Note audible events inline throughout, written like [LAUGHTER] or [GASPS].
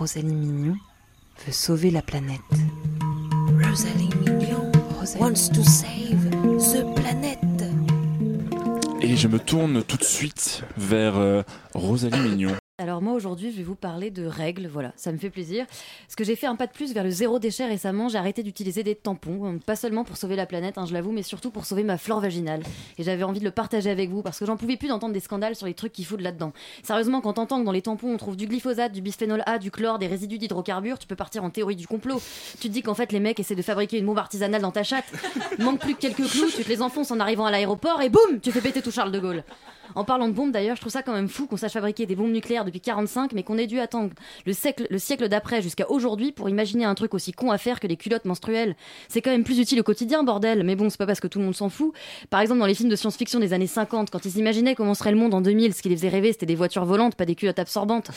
Rosalie Mignon veut sauver la planète. Rosalie Mignon wants to save the planet. Et je me tourne tout de suite vers euh, Rosalie Mignon. Alors moi aujourd'hui je vais vous parler de règles, voilà, ça me fait plaisir. Parce que j'ai fait un pas de plus vers le zéro déchet récemment, j'ai arrêté d'utiliser des tampons, euh, pas seulement pour sauver la planète, hein, je l'avoue, mais surtout pour sauver ma flore vaginale. Et j'avais envie de le partager avec vous parce que j'en pouvais plus d'entendre des scandales sur les trucs qui foutent là-dedans. Sérieusement, quand t'entends que dans les tampons on trouve du glyphosate, du bisphénol A, du chlore, des résidus d'hydrocarbures, tu peux partir en théorie du complot. Tu te dis qu'en fait les mecs essaient de fabriquer une bombe artisanale dans ta chatte. Manque plus que quelques clous, tu te les enfonces en arrivant à l'aéroport et boum, tu fais péter tout Charles de Gaulle. En parlant de bombes d'ailleurs, je trouve ça quand même fou qu'on sache fabriquer des bombes nucléaires depuis 45, mais qu'on ait dû attendre le siècle, le siècle d'après jusqu'à aujourd'hui pour imaginer un truc aussi con à faire que les culottes menstruelles. C'est quand même plus utile au quotidien, bordel. Mais bon, c'est pas parce que tout le monde s'en fout. Par exemple, dans les films de science-fiction des années 50, quand ils imaginaient comment serait le monde en 2000, ce qui les faisait rêver, c'était des voitures volantes, pas des culottes absorbantes.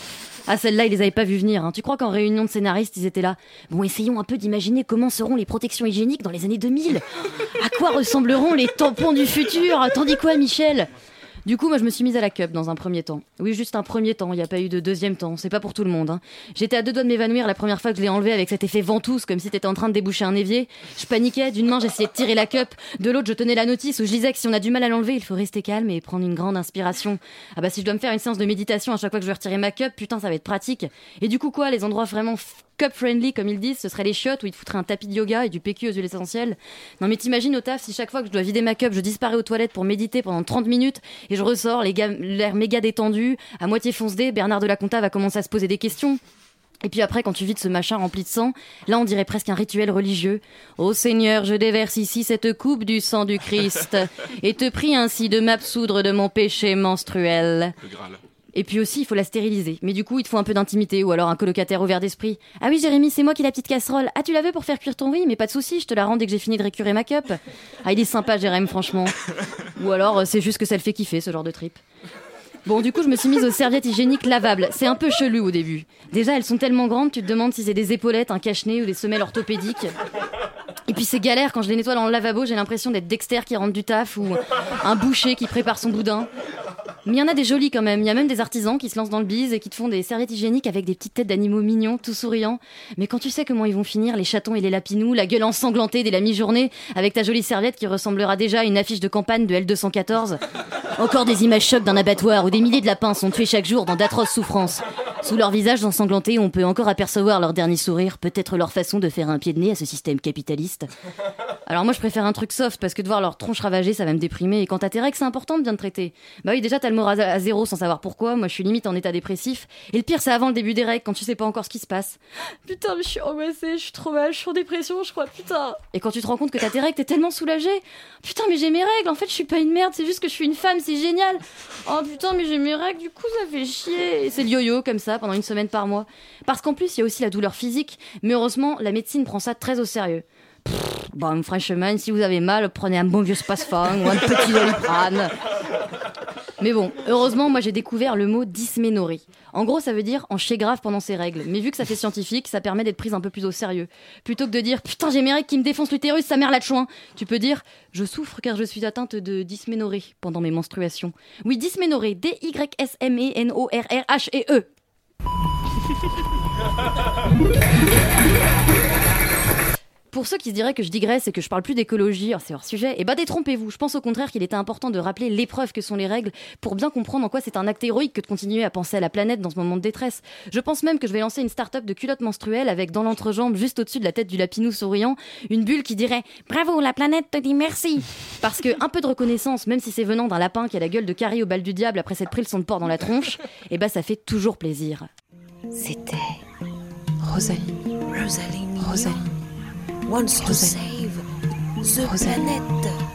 Ah, celle-là, ils les avaient pas vu venir. hein. Tu crois qu'en réunion de scénaristes, ils étaient là? Bon, essayons un peu d'imaginer comment seront les protections hygiéniques dans les années 2000. À quoi ressembleront les tampons du futur? Tandis quoi, Michel? Du coup, moi, je me suis mise à la cup dans un premier temps. Oui, juste un premier temps. Il n'y a pas eu de deuxième temps. C'est pas pour tout le monde. hein. J'étais à deux doigts de m'évanouir la première fois que je l'ai enlevé avec cet effet ventouse, comme si t'étais en train de déboucher un évier. Je paniquais. D'une main, j'essayais de tirer la cup. De l'autre, je tenais la notice où je disais que si on a du mal à l'enlever, il faut rester calme et prendre une grande inspiration. Ah bah, si je dois me faire une séance de méditation à chaque fois que je vais retirer ma cup, putain, ça va être pratique. Et du coup, quoi, les endroits vraiment cup friendly, comme ils disent, ce seraient les chiottes où ils te foutraient un tapis de yoga et du PQ aux huiles essentielles. Non, mais t'imagines au taf, si chaque fois que je dois vider ma cup, je disparais aux toilettes pour méditer pendant 30 minutes et je ressors, l'air méga détendu, à moitié foncé, Bernard de la Conta va commencer à se poser des questions. Et puis après, quand tu vides ce machin rempli de sang, là on dirait presque un rituel religieux. Ô Seigneur, je déverse ici cette coupe du sang du Christ, [LAUGHS] et te prie ainsi de m'absoudre de mon péché menstruel. Le Graal. Et puis aussi, il faut la stériliser. Mais du coup, il te faut un peu d'intimité ou alors un colocataire ouvert d'esprit. Ah oui, Jérémy, c'est moi qui ai la petite casserole. Ah, tu la veux pour faire cuire ton riz Mais pas de souci, je te la rends dès que j'ai fini de récurer ma cup. Ah, il est sympa, Jérémy, franchement. Ou alors, euh, c'est juste que ça le fait kiffer, ce genre de trip. Bon, du coup, je me suis mise aux serviettes hygiéniques lavables. C'est un peu chelou au début. Déjà, elles sont tellement grandes, tu te demandes si c'est des épaulettes, un cache-nez ou des semelles orthopédiques. Et puis c'est galère quand je les nettoie dans le lavabo, j'ai l'impression d'être Dexter qui rentre du taf ou un boucher qui prépare son boudin. Mais il y en a des jolis quand même. Il y a même des artisans qui se lancent dans le bise et qui te font des serviettes hygiéniques avec des petites têtes d'animaux mignons, tout souriants. Mais quand tu sais comment ils vont finir, les chatons et les lapinous, la gueule ensanglantée dès la mi-journée, avec ta jolie serviette qui ressemblera déjà à une affiche de campagne de L214. Encore des images chocs d'un abattoir où des milliers de lapins sont tués chaque jour dans d'atroces souffrances. Sous leurs visages ensanglantés, on peut encore apercevoir leur dernier sourire, peut-être leur façon de faire un pied de nez à ce système capitaliste. [LAUGHS] Alors moi je préfère un truc soft parce que de voir leur tronche ravagée ça va me déprimer et quand t'as tes règles c'est important de bien te traiter. Bah oui déjà t'as le moral à à zéro sans savoir pourquoi, moi je suis limite en état dépressif et le pire c'est avant le début des règles quand tu sais pas encore ce qui se passe. [GASPS] Putain mais je suis angoissée, je suis trop mal, je suis en dépression je crois, putain. Et quand tu te rends compte que t'as tes règles t'es tellement soulagée. Putain mais j'ai mes règles, en fait je suis pas une merde, c'est juste que je suis une femme, c'est génial. Oh putain mais j'ai mes règles, du coup ça fait chier. Et c'est le yo-yo comme ça pendant une semaine par mois. Parce qu'en plus il y a aussi la douleur physique, mais heureusement la médecine prend ça très au sérieux. Bon, franchement, si vous avez mal, prenez un bon vieux spasfang ou un petit doliprane. Mais bon, heureusement, moi j'ai découvert le mot dysménorrhée. En gros, ça veut dire en chier grave pendant ses règles. Mais vu que ça fait scientifique, ça permet d'être prise un peu plus au sérieux. Plutôt que de dire putain, j'ai mes règles qui me défoncent l'utérus, sa mère la chouin. Tu peux dire je souffre car je suis atteinte de dysménorrhée pendant mes menstruations. Oui, dysménorrhée, D-Y-S-M-E-N-O-R-R-H-E-E. Pour ceux qui se diraient que je digresse et que je parle plus d'écologie, oh, c'est hors sujet, et bah détrompez-vous. Je pense au contraire qu'il était important de rappeler l'épreuve que sont les règles pour bien comprendre en quoi c'est un acte héroïque que de continuer à penser à la planète dans ce moment de détresse. Je pense même que je vais lancer une start-up de culottes menstruelles avec dans l'entrejambe, juste au-dessus de la tête du lapinou souriant, une bulle qui dirait Bravo, la planète te dit merci Parce que un peu de reconnaissance, même si c'est venant d'un lapin qui a la gueule de Carrie au bal du diable après s'être pris le son de porc dans la tronche, et bah ça fait toujours plaisir. C'était Rosalie. Rosalie Rosalie. wants to save the Rosalie. planet.